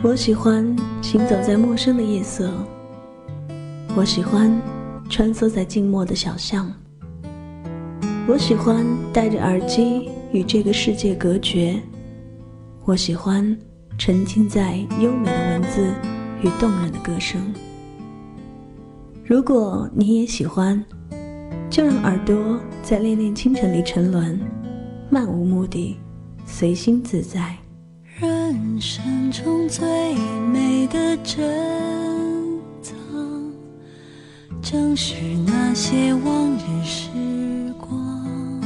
我喜欢行走在陌生的夜色，我喜欢穿梭在静默的小巷，我喜欢戴着耳机与这个世界隔绝，我喜欢沉浸在优美的文字与动人的歌声。如果你也喜欢，就让耳朵在恋恋清晨里沉沦，漫无目的，随心自在。人生中最美的珍藏，正是那些往日时光。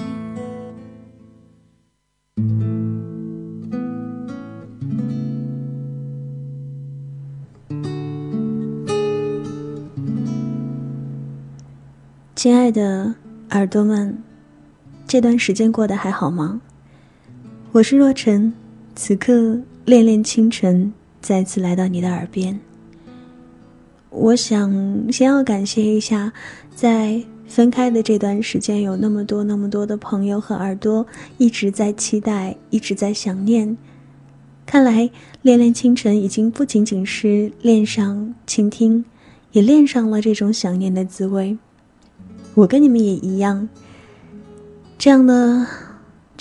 亲爱的耳朵们，这段时间过得还好吗？我是若晨。此刻，恋恋清晨再次来到你的耳边。我想先要感谢一下，在分开的这段时间，有那么多那么多的朋友和耳朵一直在期待，一直在想念。看来，恋恋清晨已经不仅仅是恋上倾听，也恋上了这种想念的滋味。我跟你们也一样，这样的。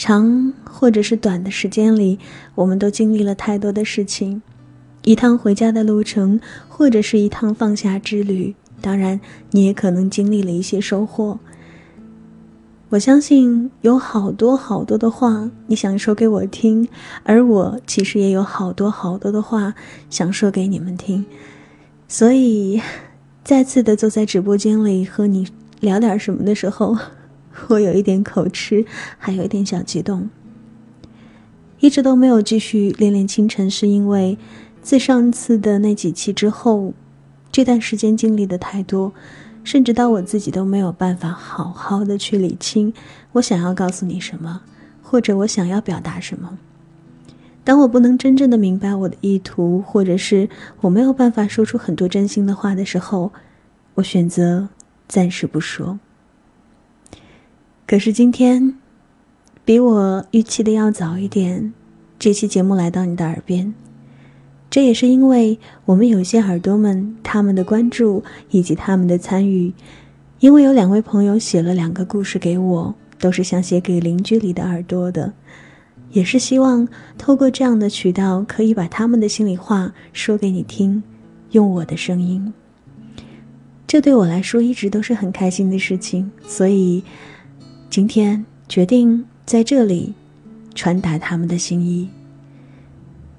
长或者是短的时间里，我们都经历了太多的事情，一趟回家的路程，或者是一趟放下之旅。当然，你也可能经历了一些收获。我相信有好多好多的话你想说给我听，而我其实也有好多好多的话想说给你们听。所以，再次的坐在直播间里和你聊点什么的时候。我有一点口吃，还有一点小激动。一直都没有继续恋恋清晨，是因为自上次的那几期之后，这段时间经历的太多，甚至到我自己都没有办法好好的去理清我想要告诉你什么，或者我想要表达什么。当我不能真正的明白我的意图，或者是我没有办法说出很多真心的话的时候，我选择暂时不说。可是今天，比我预期的要早一点，这期节目来到你的耳边。这也是因为我们有些耳朵们他们的关注以及他们的参与，因为有两位朋友写了两个故事给我，都是想写给邻居里的耳朵的，也是希望透过这样的渠道，可以把他们的心里话说给你听，用我的声音。这对我来说一直都是很开心的事情，所以。今天决定在这里传达他们的心意，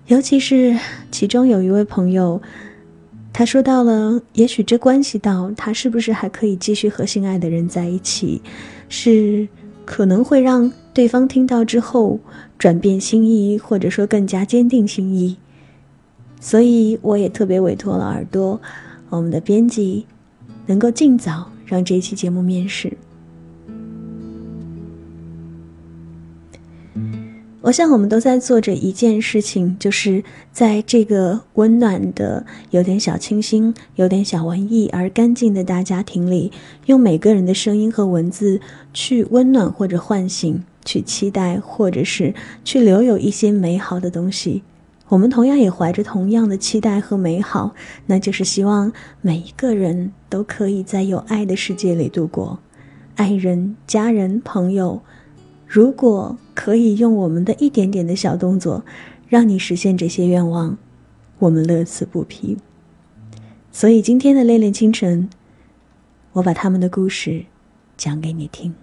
尤其是其中有一位朋友，他说到了，也许这关系到他是不是还可以继续和心爱的人在一起，是可能会让对方听到之后转变心意，或者说更加坚定心意。所以我也特别委托了耳朵，我们的编辑，能够尽早让这一期节目面世。我想，我们都在做着一件事情，就是在这个温暖的、有点小清新、有点小文艺而干净的大家庭里，用每个人的声音和文字去温暖或者唤醒，去期待或者是去留有一些美好的东西。我们同样也怀着同样的期待和美好，那就是希望每一个人都可以在有爱的世界里度过，爱人、家人、朋友。如果可以用我们的一点点的小动作，让你实现这些愿望，我们乐此不疲。所以今天的恋恋清晨，我把他们的故事讲给你听。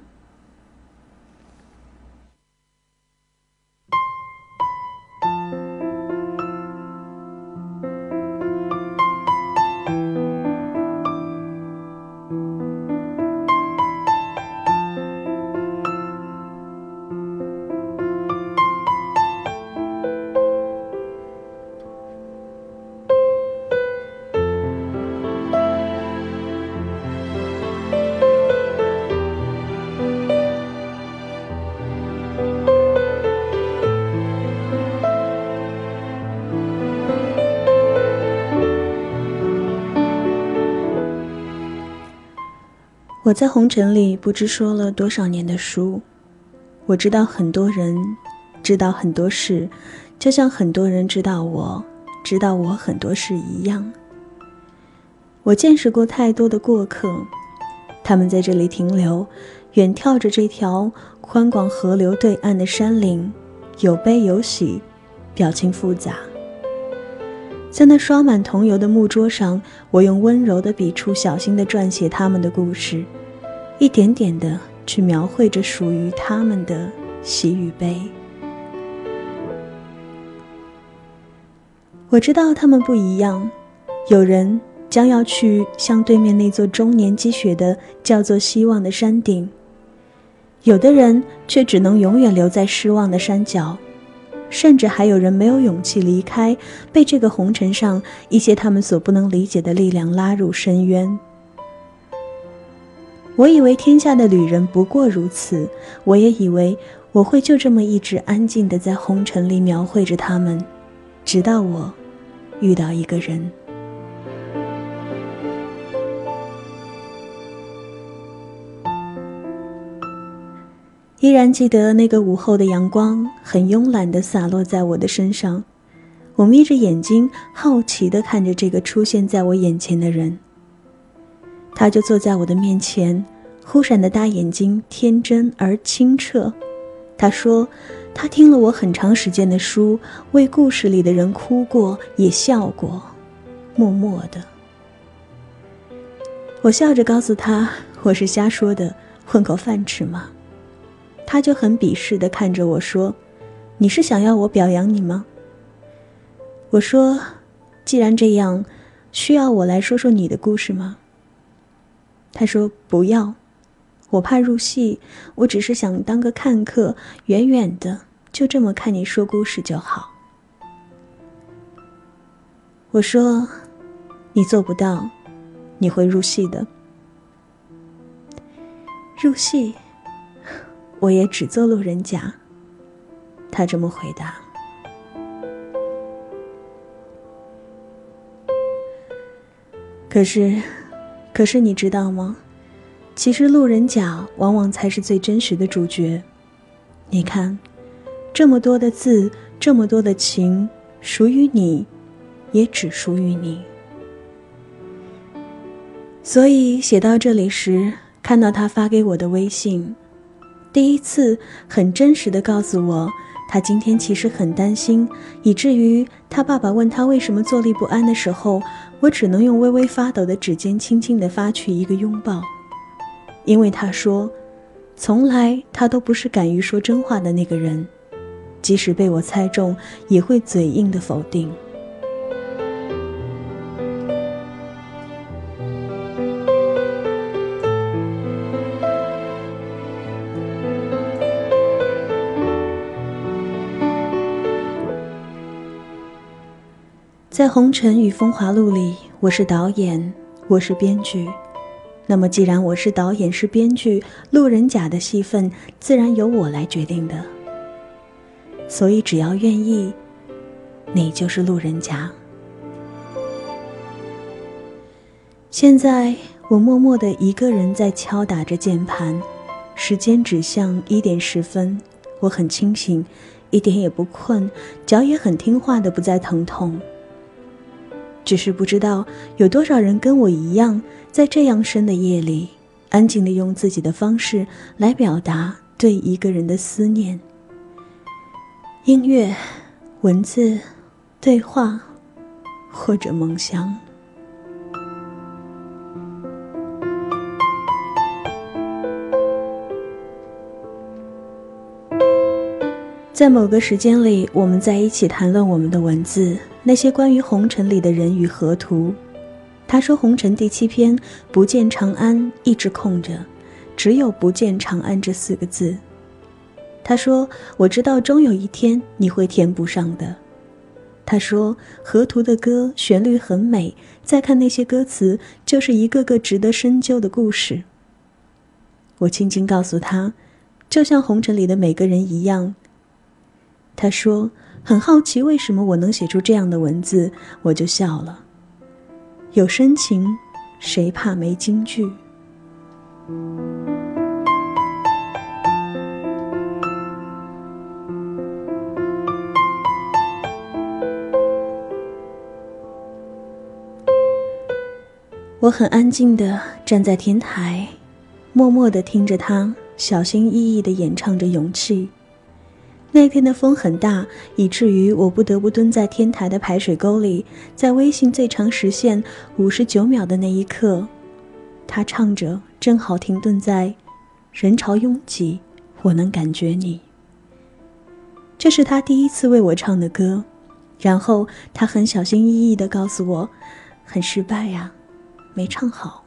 我在红尘里不知说了多少年的书，我知道很多人，知道很多事，就像很多人知道我，知道我很多事一样。我见识过太多的过客，他们在这里停留，远眺着这条宽广河流对岸的山岭，有悲有喜，表情复杂。在那刷满桐油的木桌上，我用温柔的笔触，小心地撰写他们的故事，一点点的去描绘着属于他们的喜与悲。我知道他们不一样，有人将要去向对面那座终年积雪的叫做希望的山顶，有的人却只能永远留在失望的山脚。甚至还有人没有勇气离开，被这个红尘上一些他们所不能理解的力量拉入深渊。我以为天下的旅人不过如此，我也以为我会就这么一直安静的在红尘里描绘着他们，直到我遇到一个人。依然记得那个午后的阳光，很慵懒的洒落在我的身上。我眯着眼睛，好奇的看着这个出现在我眼前的人。他就坐在我的面前，忽闪的大眼睛天真而清澈。他说：“他听了我很长时间的书，为故事里的人哭过，也笑过，默默的。”我笑着告诉他：“我是瞎说的，混口饭吃嘛。”他就很鄙视的看着我说：“你是想要我表扬你吗？”我说：“既然这样，需要我来说说你的故事吗？”他说：“不要，我怕入戏，我只是想当个看客，远远的就这么看你说故事就好。”我说：“你做不到，你会入戏的。入戏。”我也只做路人甲。他这么回答。可是，可是你知道吗？其实路人甲往往才是最真实的主角。你看，这么多的字，这么多的情，属于你，也只属于你。所以写到这里时，看到他发给我的微信。第一次很真实的告诉我，他今天其实很担心，以至于他爸爸问他为什么坐立不安的时候，我只能用微微发抖的指尖轻轻的发去一个拥抱，因为他说，从来他都不是敢于说真话的那个人，即使被我猜中，也会嘴硬的否定。在《红尘与风华录》里，我是导演，我是编剧。那么，既然我是导演，是编剧，路人甲的戏份自然由我来决定的。所以，只要愿意，你就是路人甲。现在，我默默的一个人在敲打着键盘，时间指向一点十分，我很清醒，一点也不困，脚也很听话的不再疼痛。只是不知道有多少人跟我一样，在这样深的夜里，安静的用自己的方式来表达对一个人的思念。音乐、文字、对话，或者梦乡。在某个时间里，我们在一起谈论我们的文字。那些关于红尘里的人与河图，他说：“红尘第七篇不见长安一直空着，只有不见长安这四个字。”他说：“我知道终有一天你会填补上的。”他说：“河图的歌旋律很美，再看那些歌词，就是一个个值得深究的故事。”我轻轻告诉他：“就像红尘里的每个人一样。”他说。很好奇为什么我能写出这样的文字我就笑了。有深情谁怕没金句我很安静的站在天台默默的听着他小心翼翼的演唱着勇气。那天的风很大，以至于我不得不蹲在天台的排水沟里。在微信最长时限五十九秒的那一刻，他唱着，正好停顿在“人潮拥挤，我能感觉你”。这是他第一次为我唱的歌，然后他很小心翼翼地告诉我：“很失败呀。”没唱好。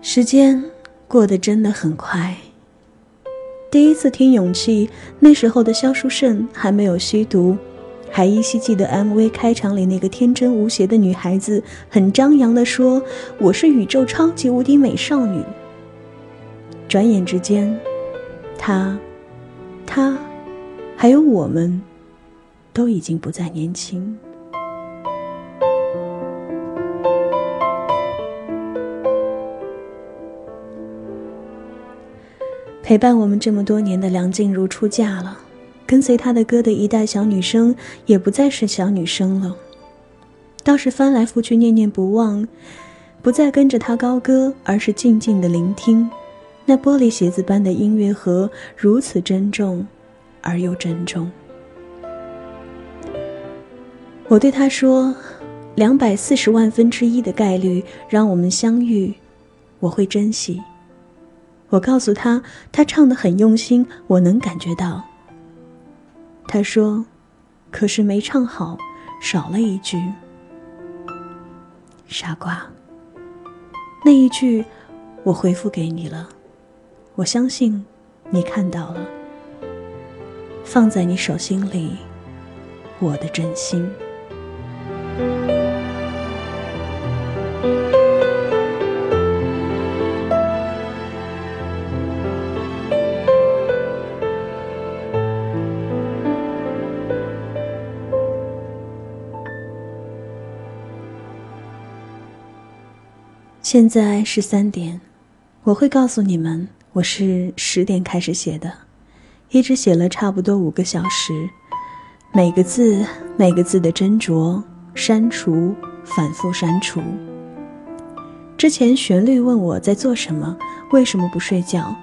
时间过得真的很快。第一次听《勇气》，那时候的萧淑慎还没有吸毒，还依稀记得 MV 开场里那个天真无邪的女孩子，很张扬地说：“我是宇宙超级无敌美少女。”转眼之间，她、他，还有我们，都已经不再年轻。陪伴我们这么多年的梁静茹出嫁了，跟随她的歌的一代小女生也不再是小女生了，倒是翻来覆去念念不忘，不再跟着她高歌，而是静静的聆听，那玻璃鞋子般的音乐盒如此珍重，而又珍重。我对他说：“两百四十万分之一的概率让我们相遇，我会珍惜。”我告诉他，他唱的很用心，我能感觉到。他说：“可是没唱好，少了一句。”傻瓜。那一句，我回复给你了，我相信你看到了，放在你手心里，我的真心。现在是三点，我会告诉你们，我是十点开始写的，一直写了差不多五个小时，每个字每个字的斟酌、删除、反复删除。之前旋律问我在做什么，为什么不睡觉？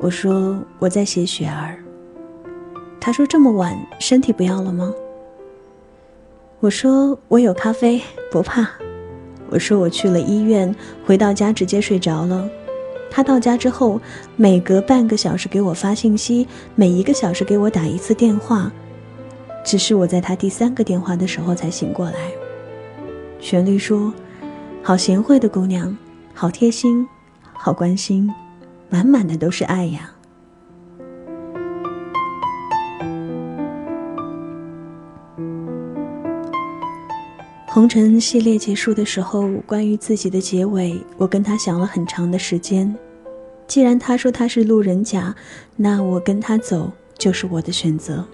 我说我在写雪儿。他说这么晚，身体不要了吗？我说我有咖啡，不怕。我说我去了医院，回到家直接睡着了。他到家之后，每隔半个小时给我发信息，每一个小时给我打一次电话。只是我在他第三个电话的时候才醒过来。旋律说：“好贤惠的姑娘，好贴心，好关心，满满的都是爱呀。”红尘系列结束的时候，关于自己的结尾，我跟他想了很长的时间。既然他说他是路人甲，那我跟他走就是我的选择。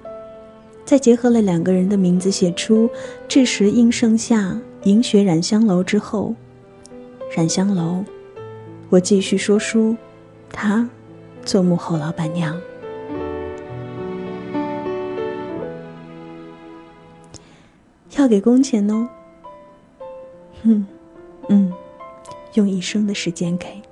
在结合了两个人的名字写出“至时应盛夏，银雪染香楼”之后，染香楼，我继续说书，他做幕后老板娘，要给工钱哦。嗯，嗯，用一生的时间给。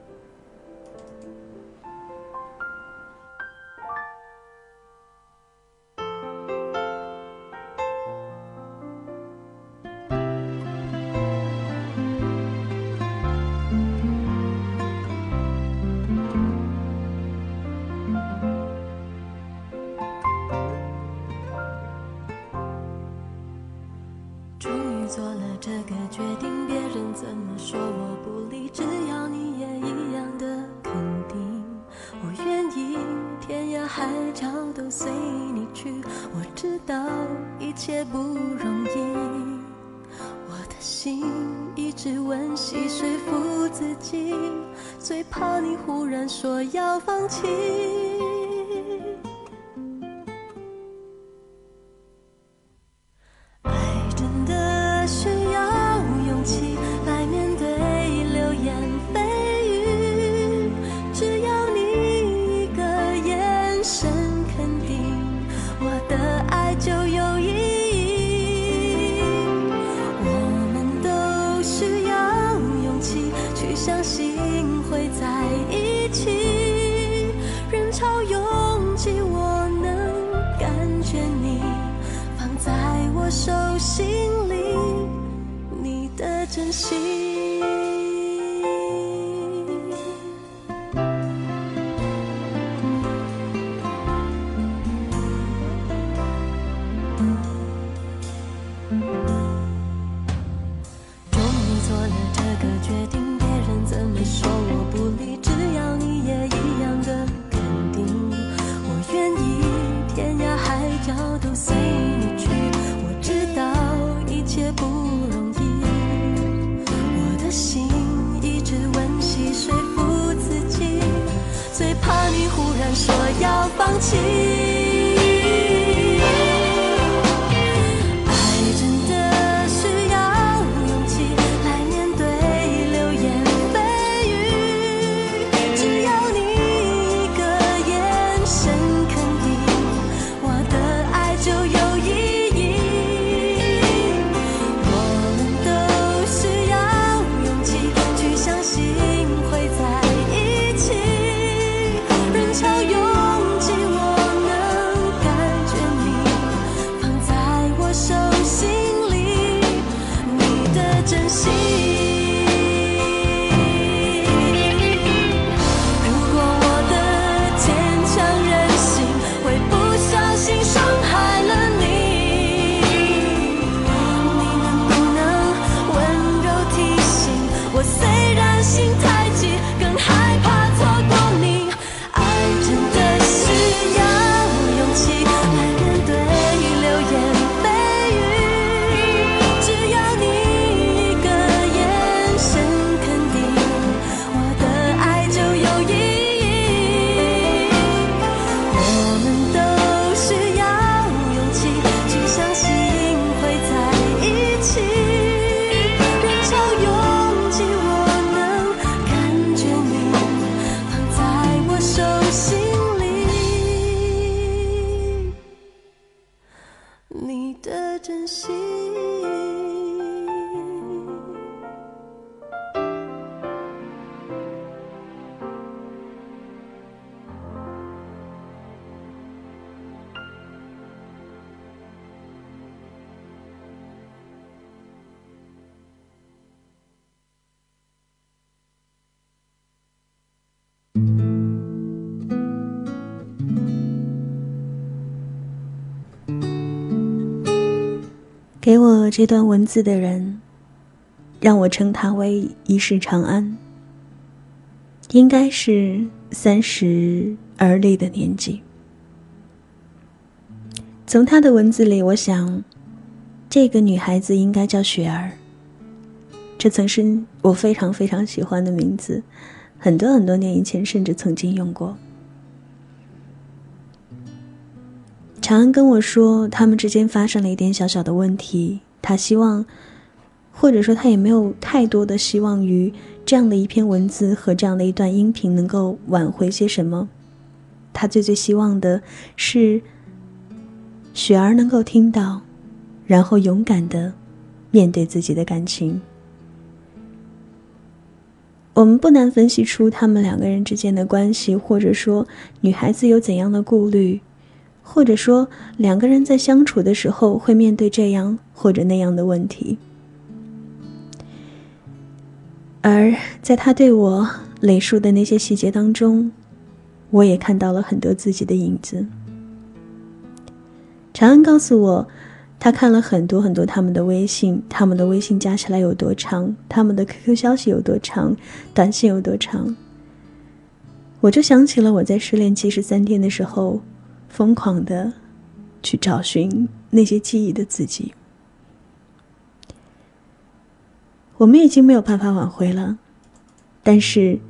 说要放弃。这段文字的人，让我称他为一世长安。应该是三十而立的年纪。从他的文字里，我想，这个女孩子应该叫雪儿。这曾是我非常非常喜欢的名字，很多很多年以前甚至曾经用过。长安跟我说，他们之间发生了一点小小的问题。他希望，或者说他也没有太多的希望于这样的一篇文字和这样的一段音频能够挽回些什么。他最最希望的是，雪儿能够听到，然后勇敢的面对自己的感情。我们不难分析出他们两个人之间的关系，或者说女孩子有怎样的顾虑。或者说，两个人在相处的时候会面对这样或者那样的问题，而在他对我累述的那些细节当中，我也看到了很多自己的影子。长安告诉我，他看了很多很多他们的微信，他们的微信加起来有多长，他们的 QQ 消息有多长，短信有多长。我就想起了我在失恋七十三天的时候。疯狂的去找寻那些记忆的自己。我们已经没有办法挽回了，但是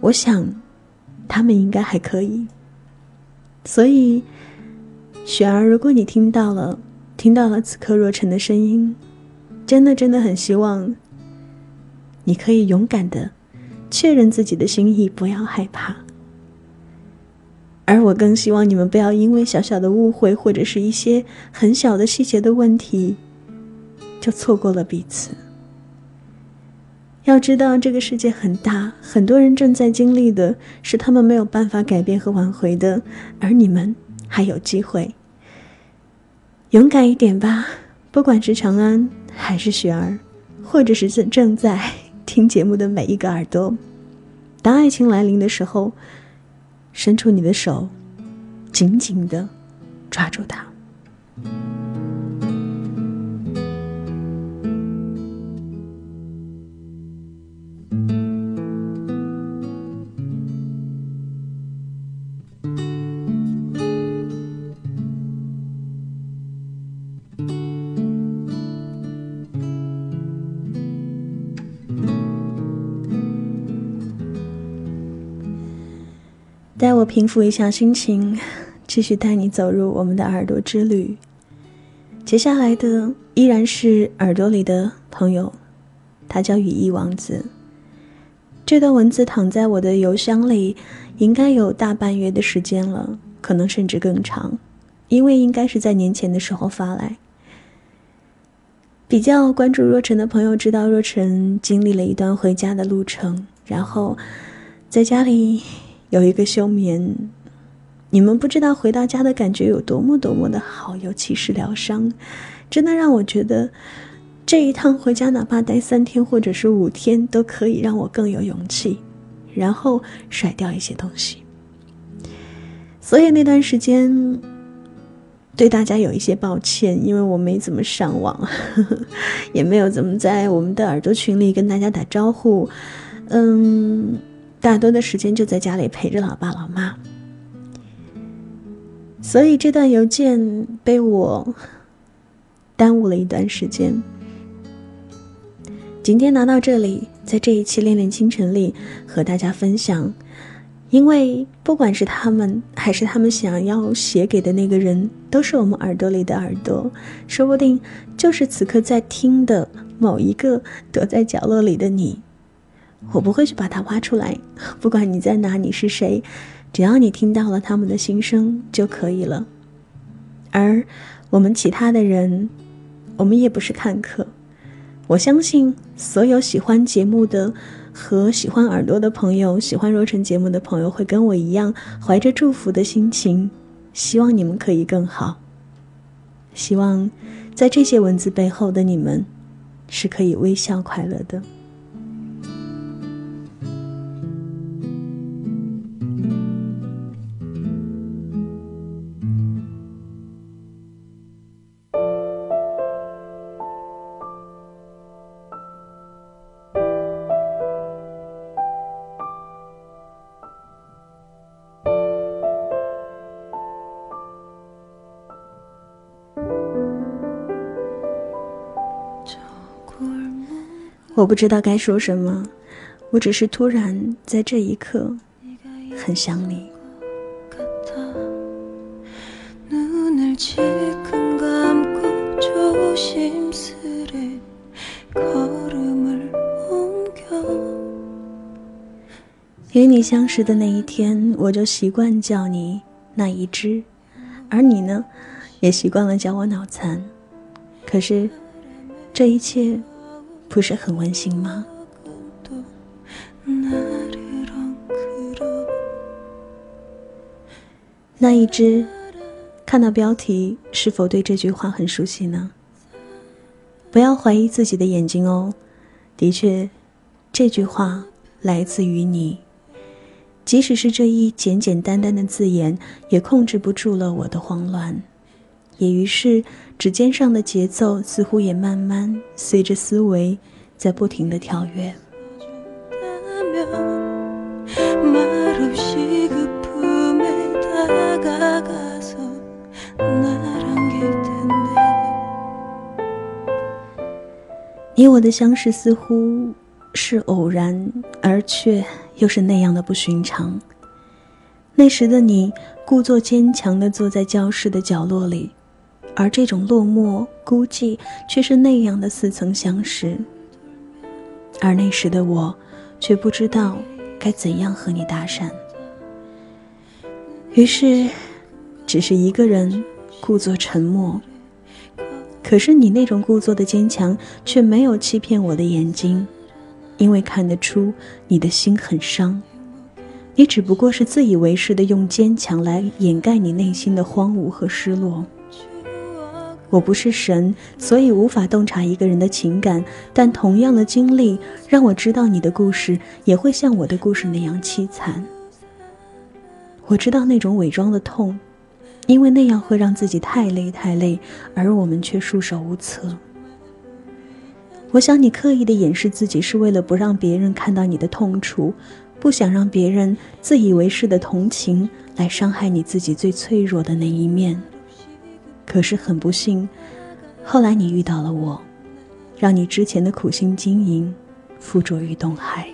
我想他们应该还可以。所以，雪儿，如果你听到了，听到了此刻若尘的声音，真的真的很希望你可以勇敢的确认自己的心意，不要害怕。而我更希望你们不要因为小小的误会或者是一些很小的细节的问题，就错过了彼此。要知道，这个世界很大，很多人正在经历的是他们没有办法改变和挽回的，而你们还有机会。勇敢一点吧，不管是长安还是雪儿，或者是正正在听节目的每一个耳朵，当爱情来临的时候，伸出你的手，紧紧的抓住它。平复一下心情，继续带你走入我们的耳朵之旅。接下来的依然是耳朵里的朋友，他叫羽翼王子。这段文字躺在我的邮箱里，应该有大半月的时间了，可能甚至更长，因为应该是在年前的时候发来。比较关注若晨的朋友知道，若晨经历了一段回家的路程，然后在家里。有一个休眠，你们不知道回到家的感觉有多么多么的好，尤其是疗伤，真的让我觉得这一趟回家，哪怕待三天或者是五天，都可以让我更有勇气，然后甩掉一些东西。所以那段时间对大家有一些抱歉，因为我没怎么上网，也没有怎么在我们的耳朵群里跟大家打招呼，嗯。大多的时间就在家里陪着老爸老妈，所以这段邮件被我耽误了一段时间。今天拿到这里，在这一期《恋恋清晨》里和大家分享，因为不管是他们还是他们想要写给的那个人，都是我们耳朵里的耳朵，说不定就是此刻在听的某一个躲在角落里的你。我不会去把它挖出来，不管你在哪，你是谁，只要你听到了他们的心声就可以了。而我们其他的人，我们也不是看客。我相信所有喜欢节目的和喜欢耳朵的朋友，喜欢若晨节目的朋友，会跟我一样，怀着祝福的心情，希望你们可以更好。希望在这些文字背后的你们，是可以微笑快乐的。我不知道该说什么，我只是突然在这一刻很想你。与你相识的那一天，我就习惯叫你那一只，而你呢，也习惯了叫我脑残。可是，这一切。不是很温馨吗？那一只，看到标题，是否对这句话很熟悉呢？不要怀疑自己的眼睛哦，的确，这句话来自于你。即使是这一简简单单的字眼，也控制不住了我的慌乱。也于是，指尖上的节奏似乎也慢慢随着思维在不停的跳跃。你我的相识似乎是偶然，而却又是那样的不寻常。那时的你，故作坚强的坐在教室的角落里。而这种落寞孤寂，却是那样的似曾相识。而那时的我，却不知道该怎样和你搭讪。于是，只是一个人故作沉默。可是你那种故作的坚强，却没有欺骗我的眼睛，因为看得出你的心很伤。你只不过是自以为是的用坚强来掩盖你内心的荒芜和失落。我不是神，所以无法洞察一个人的情感。但同样的经历让我知道，你的故事也会像我的故事那样凄惨。我知道那种伪装的痛，因为那样会让自己太累太累，而我们却束手无策。我想你刻意的掩饰自己，是为了不让别人看到你的痛楚，不想让别人自以为是的同情来伤害你自己最脆弱的那一面。可是很不幸，后来你遇到了我，让你之前的苦心经营付诸于东海。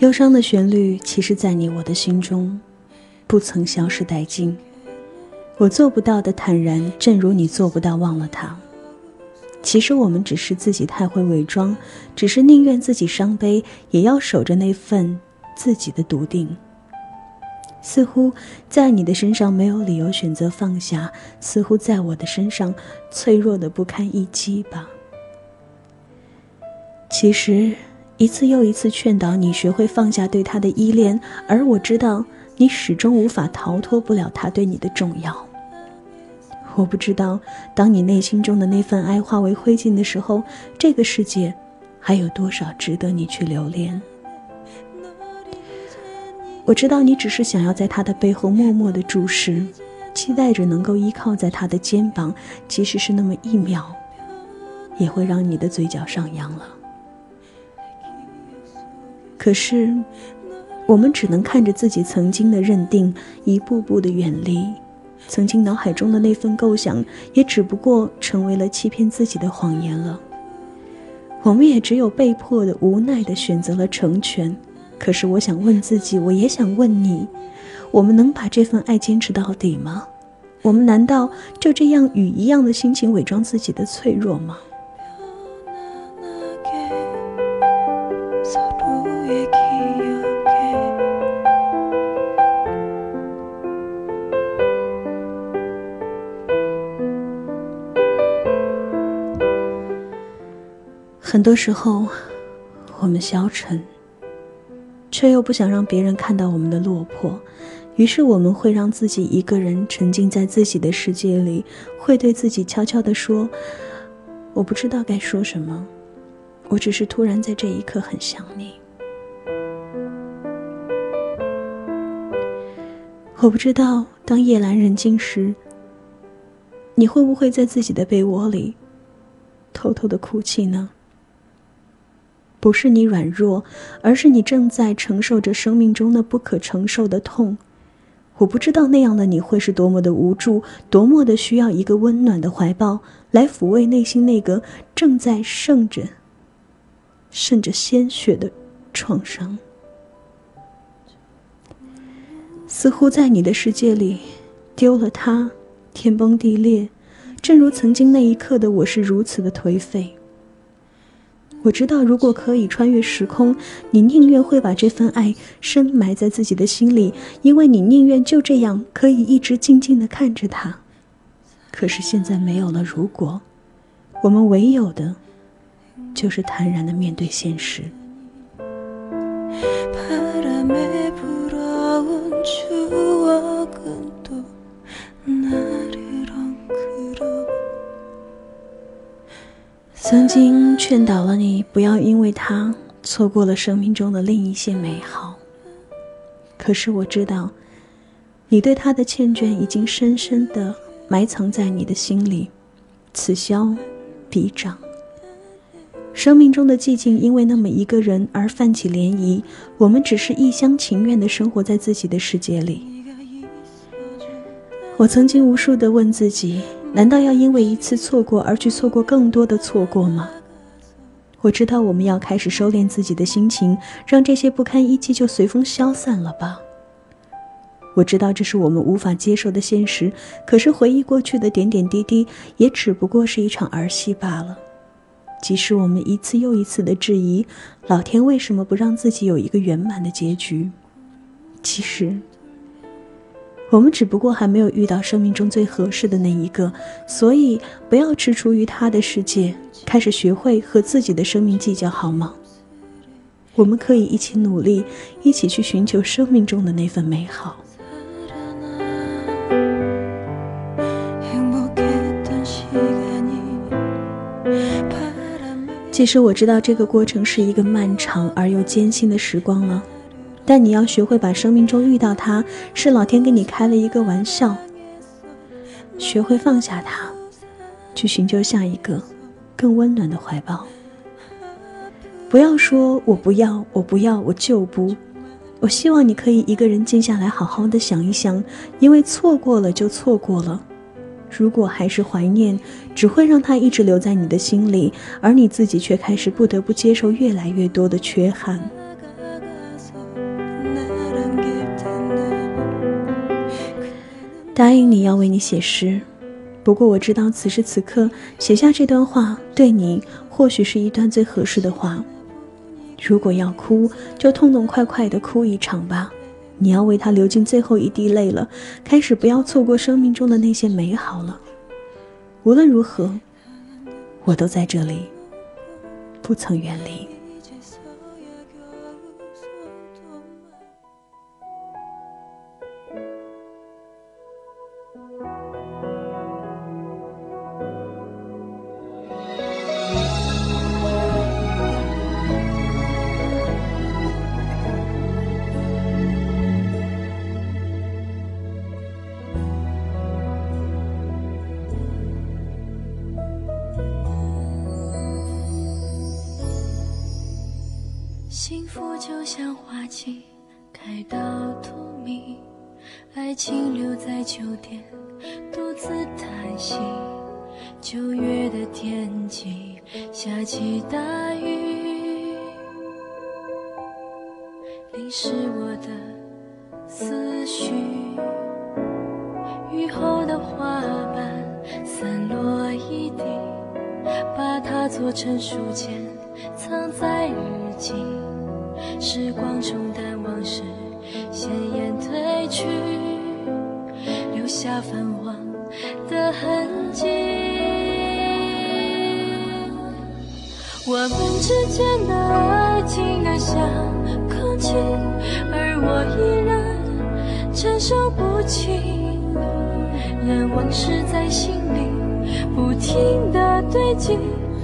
忧伤的旋律，其实，在你我的心中，不曾消失殆尽。我做不到的坦然，正如你做不到忘了他。其实我们只是自己太会伪装，只是宁愿自己伤悲，也要守着那份自己的笃定。似乎在你的身上没有理由选择放下，似乎在我的身上脆弱的不堪一击吧。其实一次又一次劝导你学会放下对他的依恋，而我知道你始终无法逃脱不了他对你的重要。我不知道，当你内心中的那份爱化为灰烬的时候，这个世界还有多少值得你去留恋？我知道你只是想要在他的背后默默的注视，期待着能够依靠在他的肩膀，即使是那么一秒，也会让你的嘴角上扬了。可是，我们只能看着自己曾经的认定一步步的远离。曾经脑海中的那份构想，也只不过成为了欺骗自己的谎言了。我们也只有被迫的、无奈的选择了成全。可是，我想问自己，我也想问你：我们能把这份爱坚持到底吗？我们难道就这样与一样的心情伪装自己的脆弱吗？很多时候，我们消沉，却又不想让别人看到我们的落魄，于是我们会让自己一个人沉浸在自己的世界里，会对自己悄悄地说：“我不知道该说什么，我只是突然在这一刻很想你。”我不知道，当夜阑人静时，你会不会在自己的被窝里偷偷的哭泣呢？不是你软弱，而是你正在承受着生命中那不可承受的痛。我不知道那样的你会是多么的无助，多么的需要一个温暖的怀抱来抚慰内心那个正在渗着、渗着鲜血的创伤。似乎在你的世界里，丢了他，天崩地裂。正如曾经那一刻的我是如此的颓废。我知道，如果可以穿越时空，你宁愿会把这份爱深埋在自己的心里，因为你宁愿就这样可以一直静静的看着他。可是现在没有了如果，我们唯有的，就是坦然的面对现实。曾经劝导了你，不要因为他错过了生命中的另一些美好。可是我知道，你对他的缱绻已经深深的埋藏在你的心里，此消彼长。生命中的寂静因为那么一个人而泛起涟漪，我们只是一厢情愿的生活在自己的世界里。我曾经无数的问自己。难道要因为一次错过而去错过更多的错过吗？我知道我们要开始收敛自己的心情，让这些不堪一击就随风消散了吧。我知道这是我们无法接受的现实，可是回忆过去的点点滴滴，也只不过是一场儿戏罢了。即使我们一次又一次的质疑，老天为什么不让自己有一个圆满的结局？其实。我们只不过还没有遇到生命中最合适的那一个，所以不要踟蹰于他的世界，开始学会和自己的生命计较，好吗？我们可以一起努力，一起去寻求生命中的那份美好。其实我知道这个过程是一个漫长而又艰辛的时光了，但你要学会把生命中遇到他是老天给你开了一个玩笑，学会放下他，去寻求下一个更温暖的怀抱。不要说我不要，我不要，我就不。我希望你可以一个人静下来，好好的想一想，因为错过了就错过了。如果还是怀念，只会让它一直留在你的心里，而你自己却开始不得不接受越来越多的缺憾。答应你要为你写诗，不过我知道此时此刻写下这段话，对你或许是一段最合适的话。如果要哭，就痛痛快快的哭一场吧。你要为他流尽最后一滴泪了，开始不要错过生命中的那些美好了。无论如何，我都在这里，不曾远离。像花季，开到荼蘼，爱情留在秋天，独自叹息。九月的天气，下起大雨，淋湿我的思绪。雨后的花瓣散落一地，把它做成书签，藏在日记。时光冲淡往事，鲜艳褪去，留下泛黄的痕迹。我们之间的爱静得像空气，而我依然承受不起，让往事在心里不停地堆积。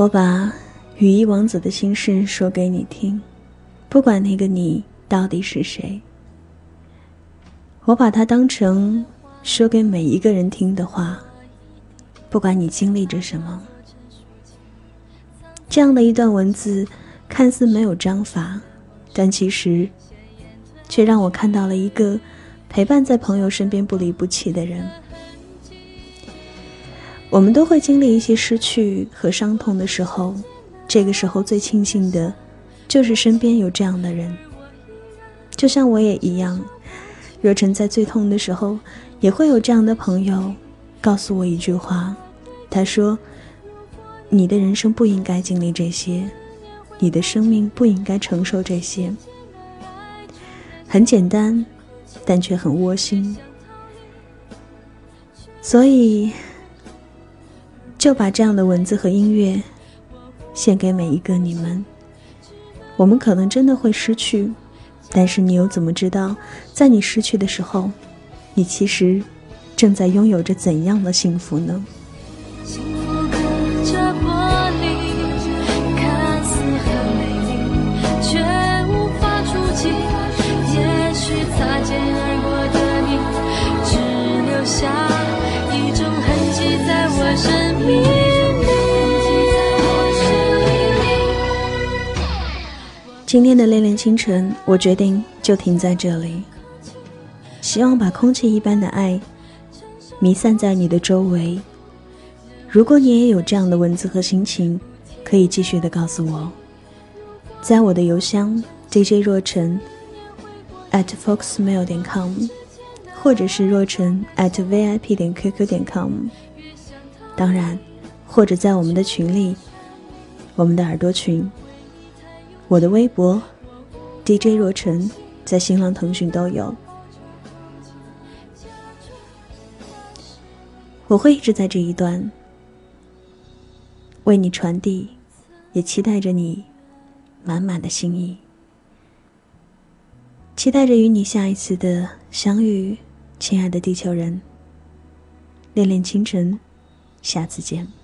我把羽翼王子的心事说给你听，不管那个你到底是谁。我把它当成说给每一个人听的话，不管你经历着什么。这样的一段文字，看似没有章法，但其实，却让我看到了一个陪伴在朋友身边不离不弃的人。我们都会经历一些失去和伤痛的时候，这个时候最庆幸的，就是身边有这样的人。就像我也一样，若晨在最痛的时候，也会有这样的朋友，告诉我一句话，他说：“你的人生不应该经历这些，你的生命不应该承受这些。”很简单，但却很窝心。所以。就把这样的文字和音乐献给每一个你们。我们可能真的会失去，但是你又怎么知道，在你失去的时候，你其实正在拥有着怎样的幸福呢？下今天的恋恋清晨我决定就停在这里。希望把空气一般的爱弥散在你的周围。如果你也有这样的文字和心情可以继续的告诉我。在我的邮箱 dj 若尘 at foxmail 点 com 或者是若尘 at vip 点 qq 点 com 当然，或者在我们的群里，我们的耳朵群。我的微博，DJ 若晨，在新浪、腾讯都有。我会一直在这一段为你传递，也期待着你满满的心意，期待着与你下一次的相遇，亲爱的地球人。恋恋清晨，下次见。